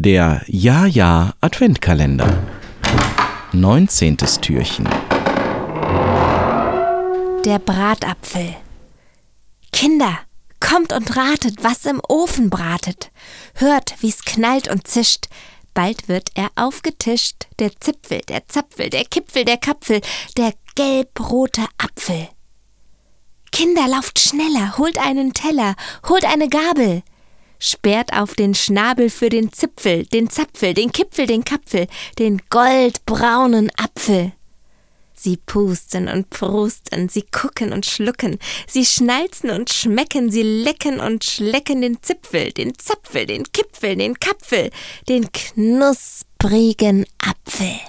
Der Ja-Ja Adventkalender. 19. Türchen. Der Bratapfel. Kinder, kommt und ratet, was im Ofen bratet. Hört, wie's knallt und zischt. Bald wird er aufgetischt. Der Zipfel, der Zapfel, der Kipfel, der Kapfel, der gelbrote Apfel. Kinder, lauft schneller, holt einen Teller, holt eine Gabel sperrt auf den Schnabel für den Zipfel, den Zapfel, den Kipfel, den Kapfel, den goldbraunen Apfel. Sie pusten und prusten, sie gucken und schlucken, sie schnalzen und schmecken, sie lecken und schlecken den Zipfel, den Zapfel, den Kipfel, den Kapfel, den knusprigen Apfel.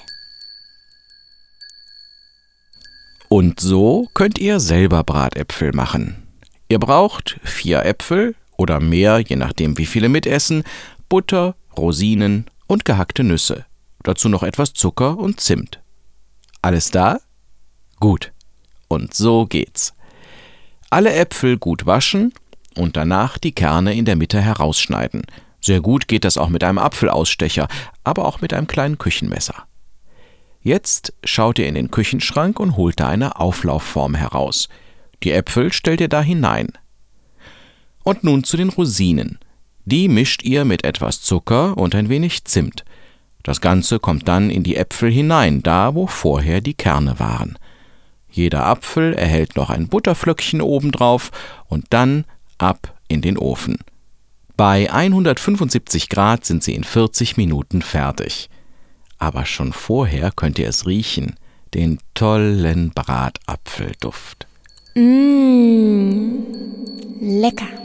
Und so könnt ihr selber Bratäpfel machen. Ihr braucht vier Äpfel, oder mehr, je nachdem wie viele mitessen, Butter, Rosinen und gehackte Nüsse. Dazu noch etwas Zucker und Zimt. Alles da? Gut. Und so geht's. Alle Äpfel gut waschen und danach die Kerne in der Mitte herausschneiden. Sehr gut geht das auch mit einem Apfelausstecher, aber auch mit einem kleinen Küchenmesser. Jetzt schaut ihr in den Küchenschrank und holt da eine Auflaufform heraus. Die Äpfel stellt ihr da hinein. Und nun zu den Rosinen. Die mischt ihr mit etwas Zucker und ein wenig Zimt. Das Ganze kommt dann in die Äpfel hinein, da wo vorher die Kerne waren. Jeder Apfel erhält noch ein Butterflöckchen obendrauf und dann ab in den Ofen. Bei 175 Grad sind sie in 40 Minuten fertig. Aber schon vorher könnt ihr es riechen, den tollen Bratapfelduft. Mmh, lecker.